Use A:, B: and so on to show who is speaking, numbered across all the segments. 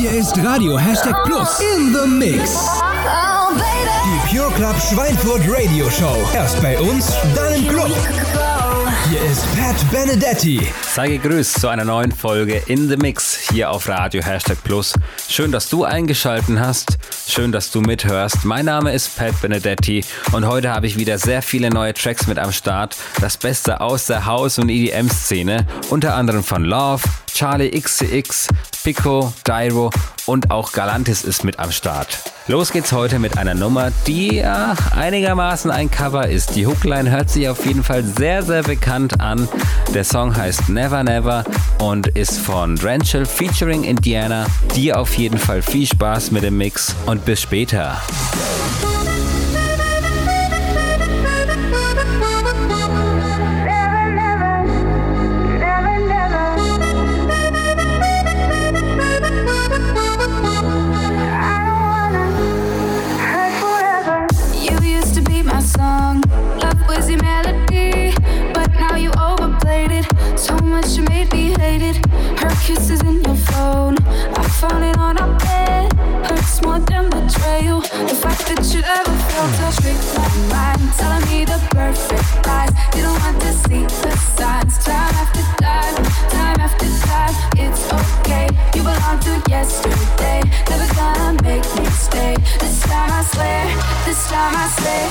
A: Hier ist Radio Hashtag Plus in the Mix. Die Pure Club Schweinfurt Radio Show. Erst bei uns, dann im Club. Hier ist Pat Benedetti.
B: Sei gegrüßt zu einer neuen Folge In the Mix hier auf Radio Hashtag Plus. Schön, dass du eingeschalten hast. Schön, dass du mithörst. Mein Name ist Pat Benedetti und heute habe ich wieder sehr viele neue Tracks mit am Start. Das Beste aus der House- und EDM-Szene. Unter anderem von Love, Charlie XCX, Pico, Dyro und auch Galantis ist mit am Start. Los geht's heute mit einer Nummer, die ja, einigermaßen ein Cover ist. Die Hookline hört sich auf jeden Fall sehr, sehr bekannt an. Der Song heißt Never Never und ist von Drenchell featuring Indiana. Dir auf jeden Fall viel Spaß mit dem Mix und bis später.
C: Kisses in your phone. I found it on our bed. Hurts more than betrayal. The fact that you ever felt a trick my mind, telling me the perfect lies. Didn't want to see the signs. Time after time, time after time. It's okay. You belong to yesterday. Never gonna make me stay. This time I swear. This time I swear.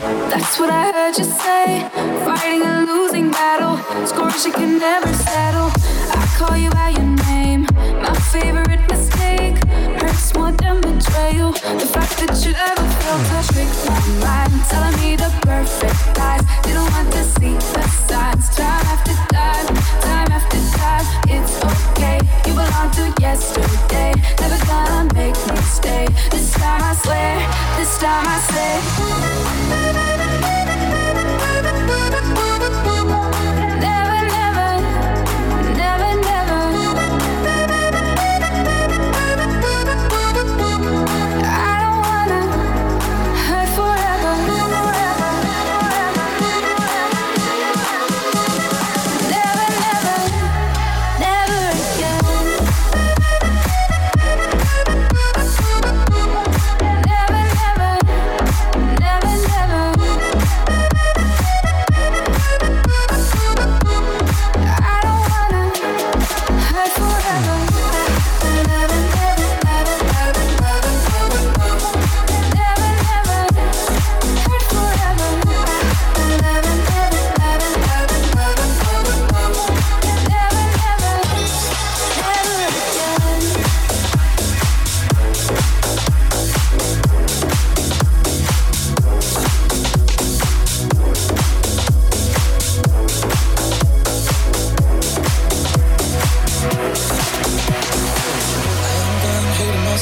C: That's what I heard you say. Fighting a losing battle, scores you can never settle. I call you by your name, my favorite mistake. Hurts more than betrayal. The fact that you ever felt trick my mind, telling me the perfect lies. Didn't want to see the signs. Time after time, time after time. It's okay. You belong to yesterday. Never gonna make me stay. This time I swear. This time I say.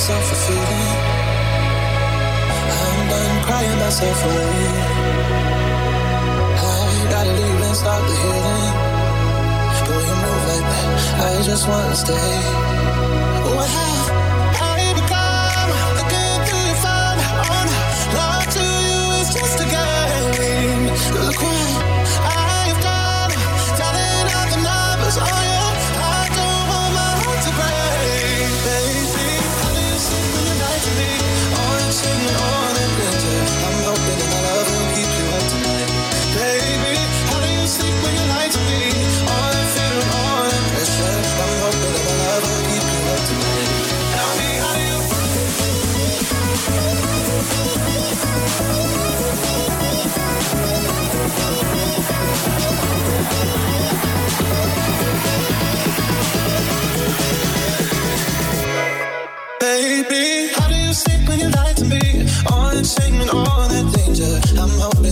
D: I'm done crying myself away. I gotta leave and start the healing. You move like that. I just wanna stay.
E: What happened?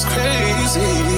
D: It's crazy.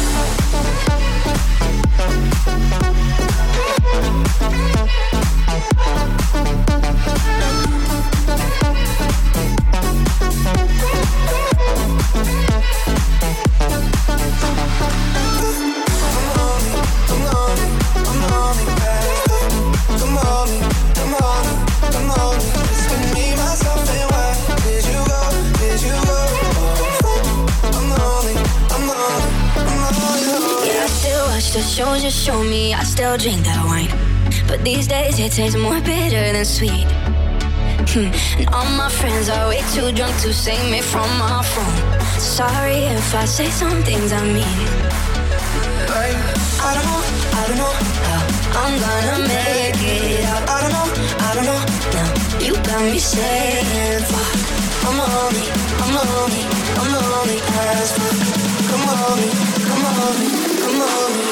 F: it tastes more bitter than sweet. Hmm. And all my friends are way too drunk to save me from my phone. Sorry if I say some things I mean. I don't know, I don't know how I'm gonna make it out. I
E: don't know, I don't know
F: now. You got me saying fuck. I'm lonely, I'm lonely, I'm lonely as fuck.
E: Come on,
F: come on, come on.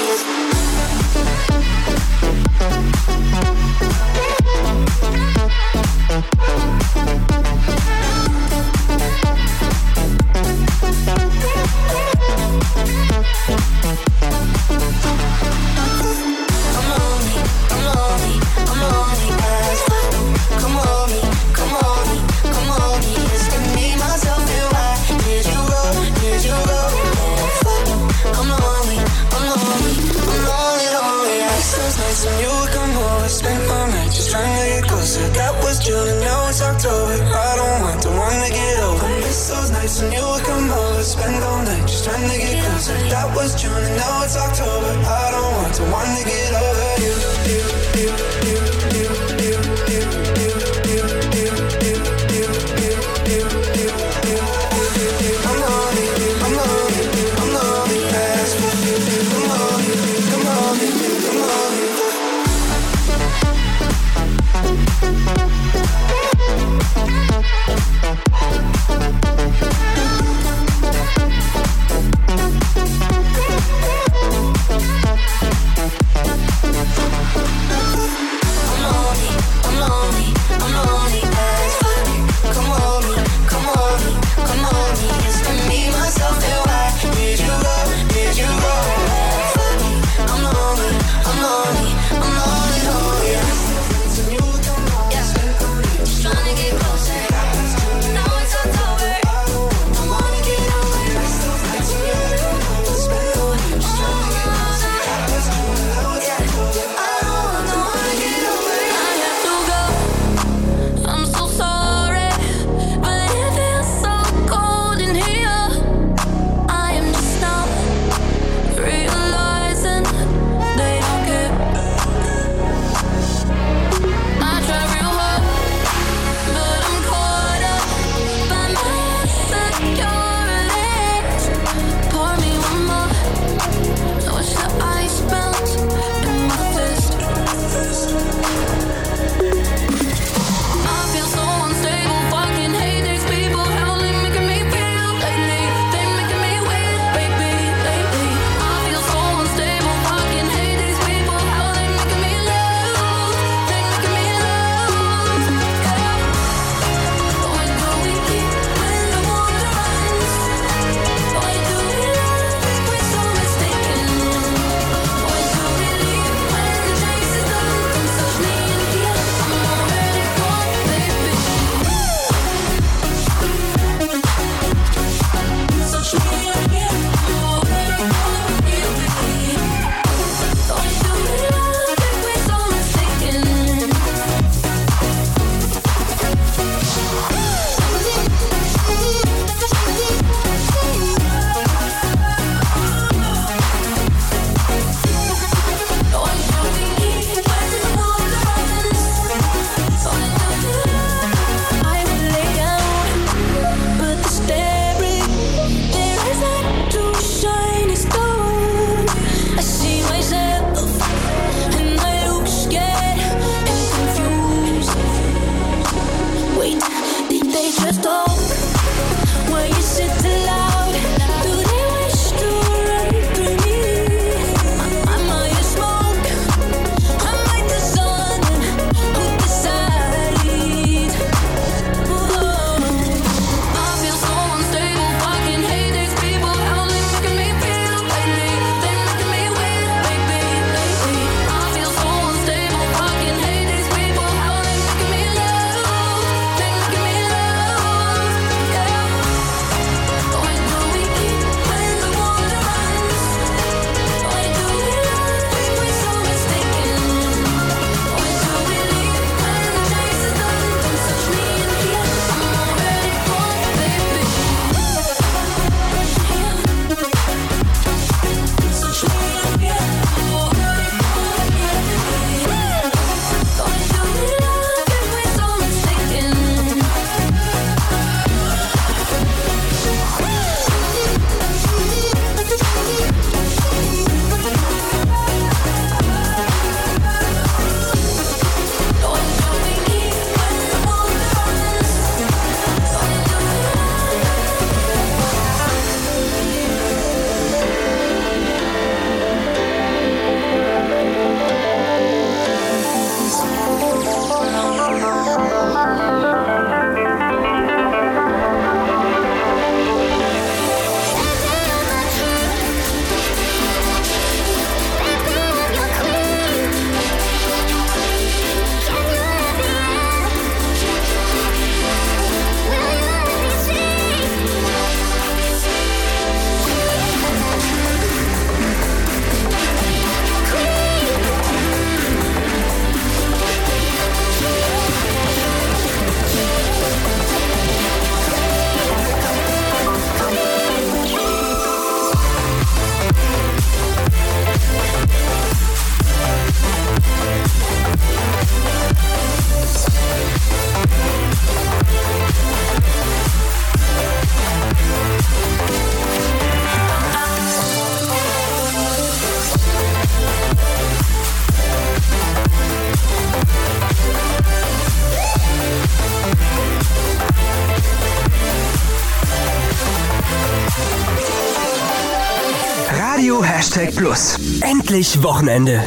A: Endlich Wochenende.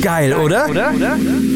A: Geil, oder? oder? oder? Si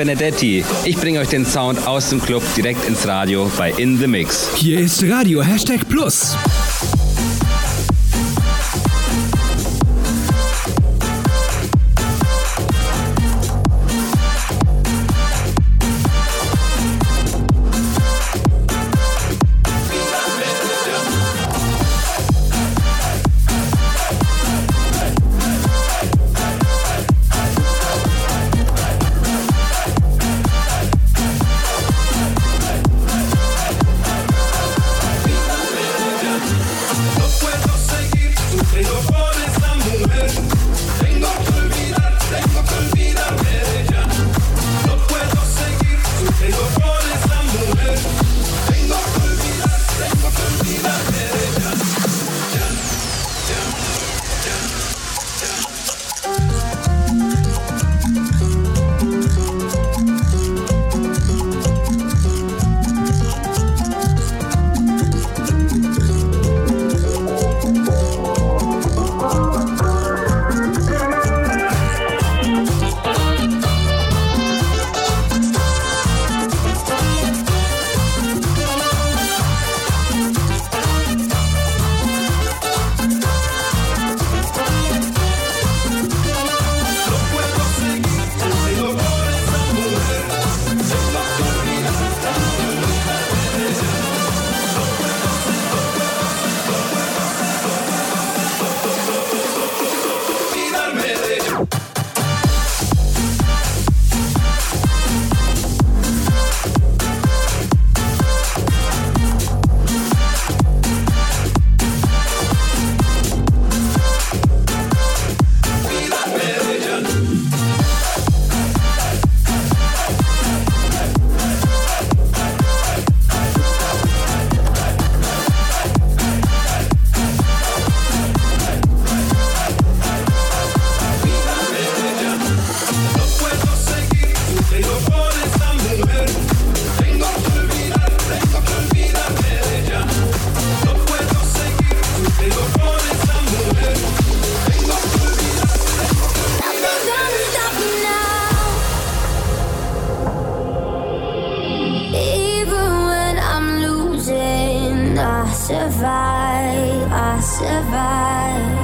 B: Benedetti. Ich bringe euch den Sound aus dem Club direkt ins Radio bei In The Mix.
A: Hier ist Radio Hashtag Plus.
G: survive.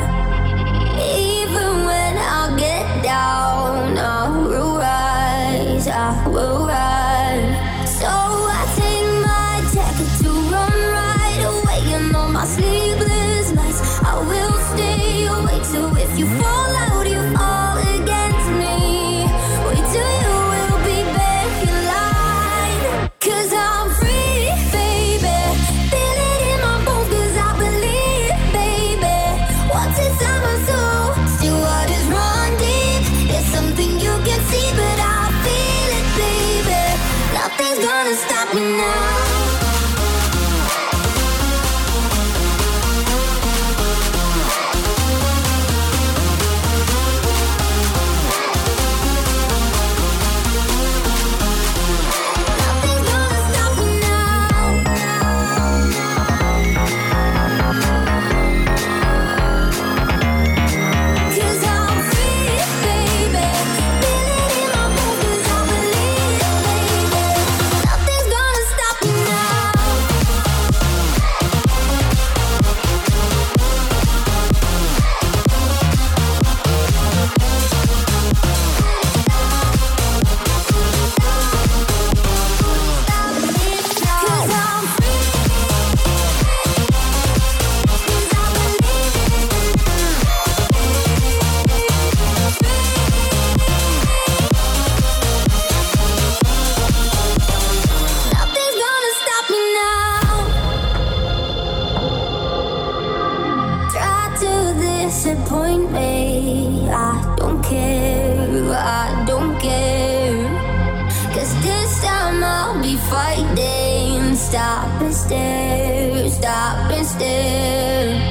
G: Cause this time I'll be fighting. Stop and stare, stop and stare.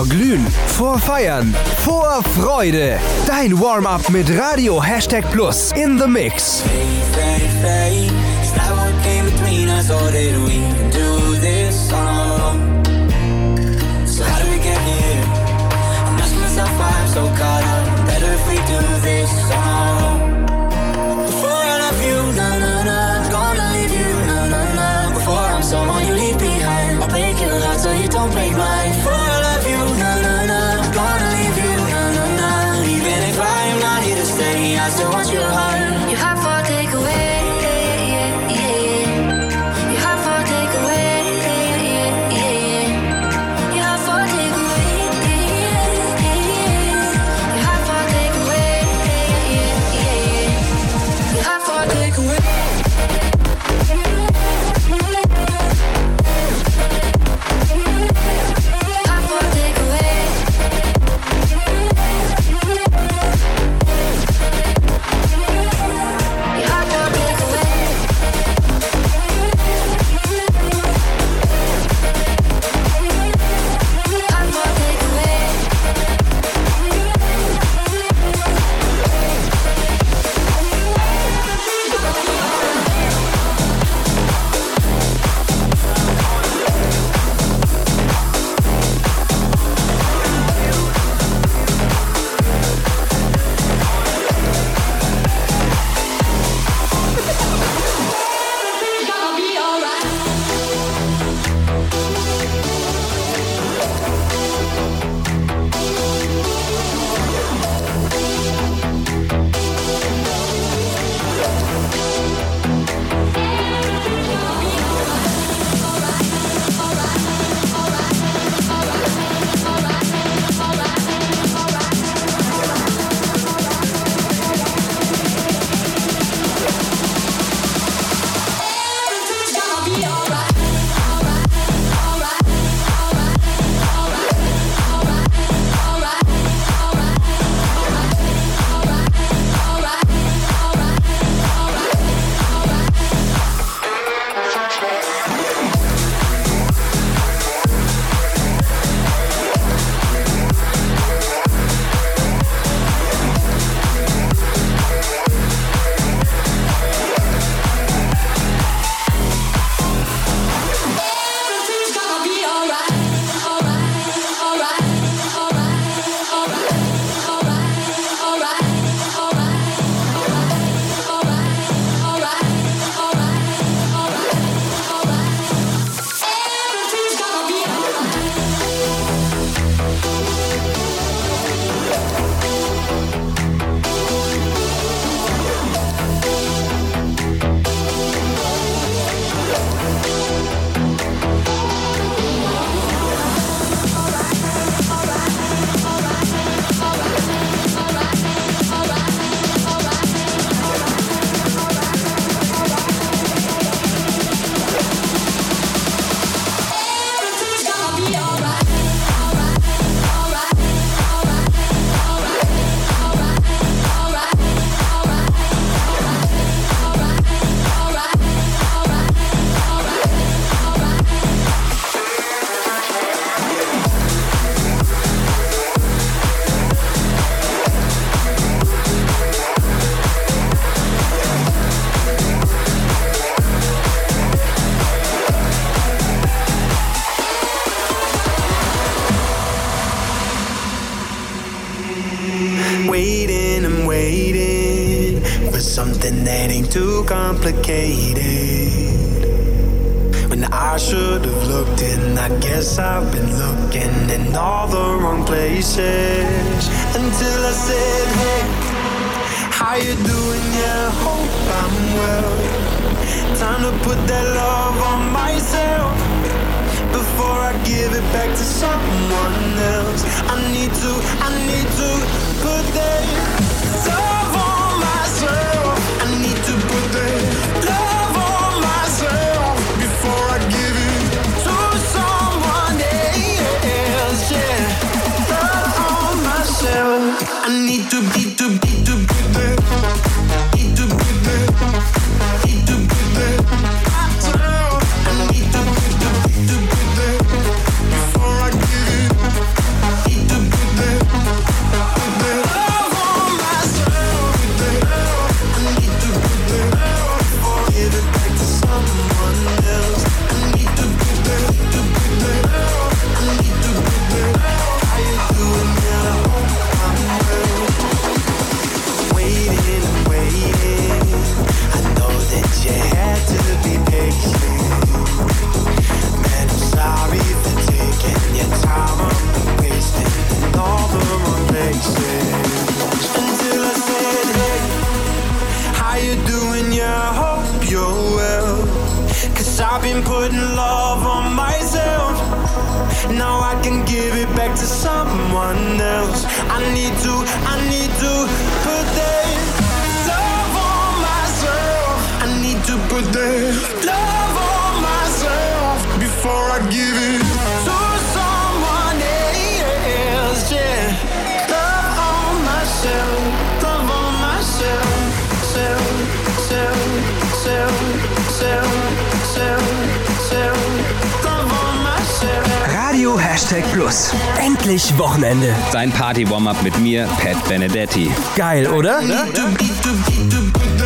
A: Vorglühen, Vorfeiern, Vorfreude. Dein Warm-up mit Radio Hashtag Plus in the Mix.
H: So caught up, better if we do this song. Before I love you, na na gonna leave you, na. Before I'm someone you leave behind, I'll break your heart so you don't break mine.
E: Complicated. When I should have looked in, I guess I've been looking in all the wrong places. Until I said, Hey, how you doing? Yeah, hope I'm well. Time to put that love on myself before I give it back to someone else. I need to, I need to put that Need to be, to be, to put that, I've been putting love on myself. Now I can give it back to someone else. I need to, I need to put that love on myself. I need to put that love on myself before I give it
A: Hashtag Plus. Endlich Wochenende.
B: Sein Party-Warm-Up mit mir, Pat Benedetti.
A: Geil, oder? How
E: you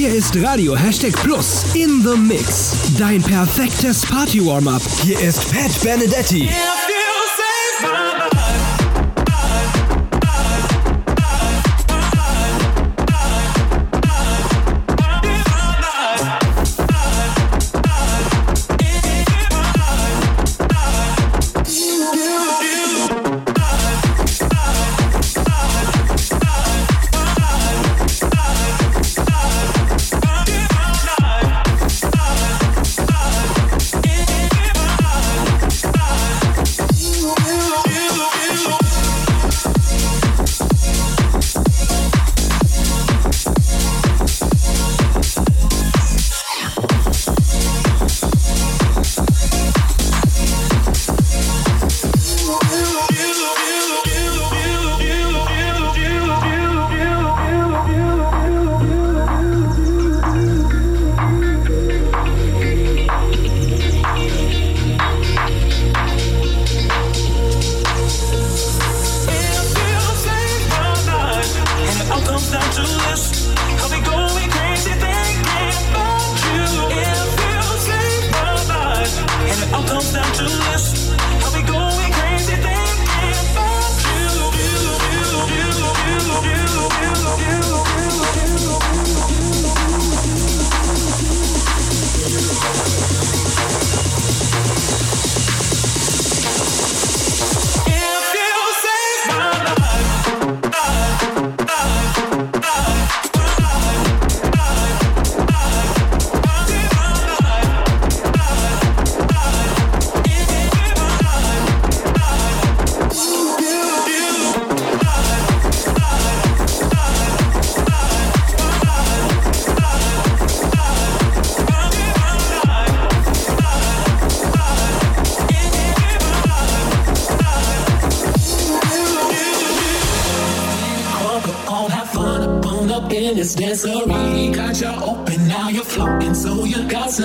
A: Hier ist Radio Hashtag Plus in the Mix. Dein perfektes Party-Warm-Up. Hier ist Pat Benedetti. Yeah.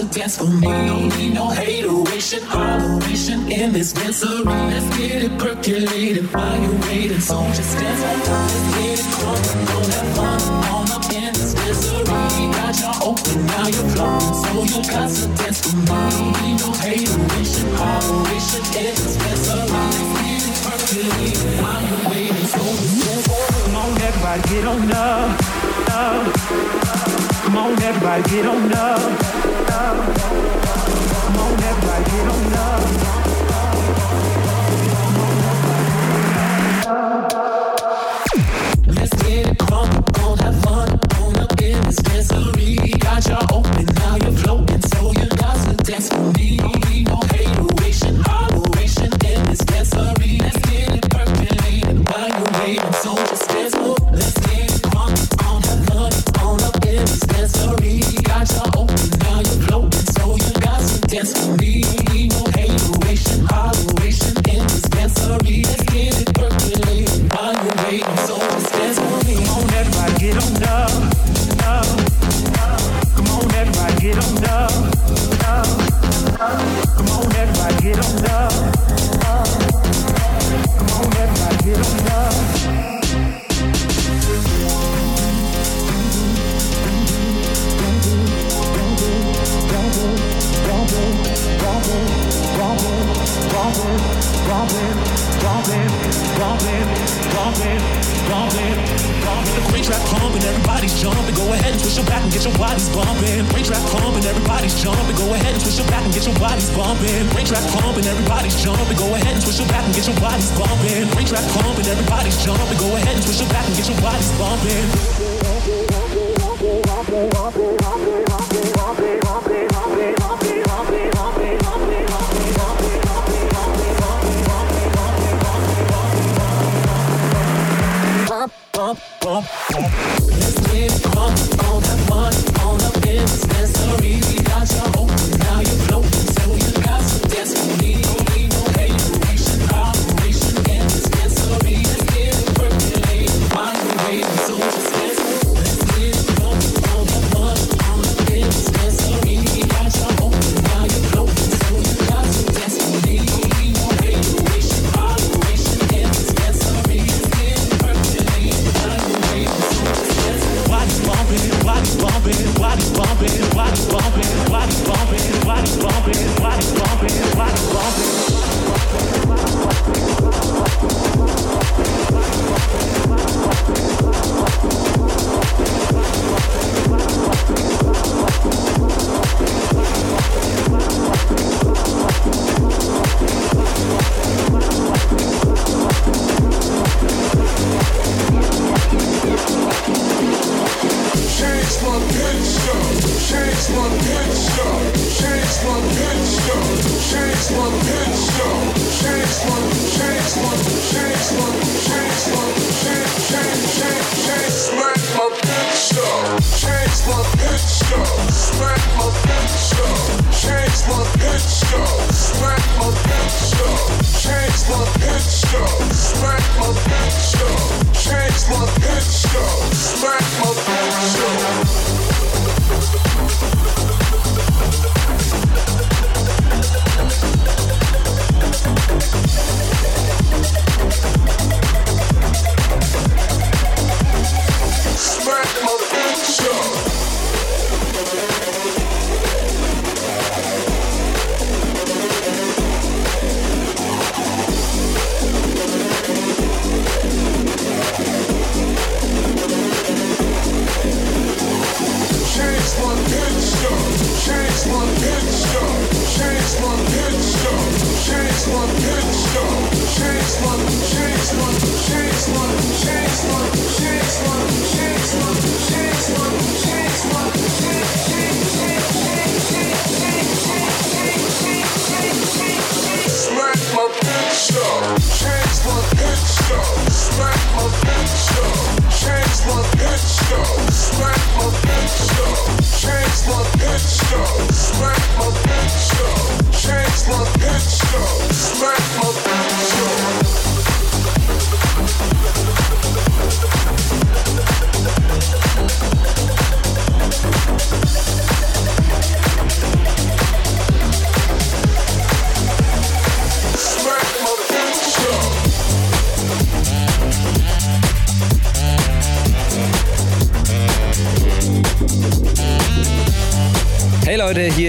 I: Dance for me. Don't need no hateration, holleration in this dancery. Let's get it percolated while you're waiting. So just dance on time. Let's get it crunk. Go have fun all up in this dancery. Got y'all open, now you're floating. So you got to dance for me. Don't need no hateration, holleration in this dancery. Let's get it percolated while you're waiting. So just dance Come on, everybody, get on up. up. Come on, everybody, get on up. Come on, everybody, get on Bumping, bumping, bumping. The great trap pumping, everybody's jumping. Go ahead and twist your back and get your bodies bumping. Great trap pumping, everybody's jumping. Go ahead and twist your back and get your bodies bumping. Great trap pumping, everybody's jumping. Go ahead and twist your back and get your bodies bumping. Great trap pumping, everybody's jumping. Go ahead and twist your back and get your bodies bumping. Bumping, bumping, bumping, bumping, bumping, bumping, bumping, bumping. Pump, pump.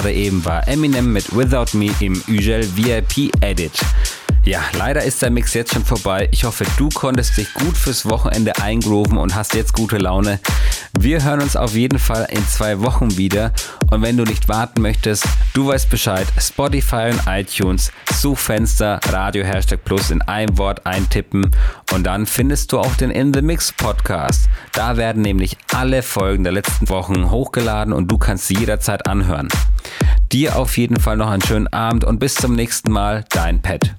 B: Gerade eben war Eminem mit Without Me im Ugel VIP Edit. Ja, leider ist der Mix jetzt schon vorbei. Ich hoffe, du konntest dich gut fürs Wochenende eingrooven und hast jetzt gute Laune. Wir hören uns auf jeden Fall in zwei Wochen wieder. Und wenn du nicht warten möchtest, du weißt Bescheid. Spotify und iTunes, Suchfenster, Radio Hashtag Plus in einem Wort eintippen und dann findest du auch den In the Mix Podcast. Da werden nämlich alle Folgen der letzten Wochen hochgeladen und du kannst sie jederzeit anhören. Dir auf jeden Fall noch einen schönen Abend und bis zum nächsten Mal, dein Pet.